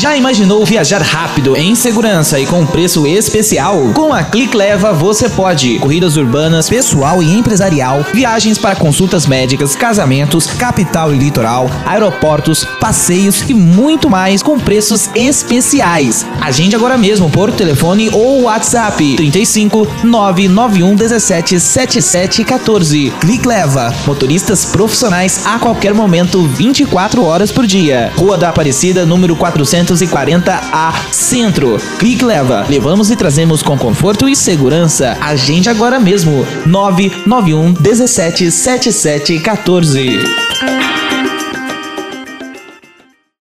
Já imaginou viajar rápido, em segurança e com preço especial? Com a Click Leva você pode. Corridas urbanas, pessoal e empresarial, viagens para consultas médicas, casamentos, capital e litoral, aeroportos, passeios e muito mais com preços especiais. Agende agora mesmo por telefone ou WhatsApp 35 991 17 77 14. Click Leva, motoristas profissionais a qualquer momento, 24 horas por dia. Rua da Aparecida, número 440A, Centro. Clique Leva. Levamos e trazemos com conforto e segurança. Agende agora mesmo. 991 17 77 14.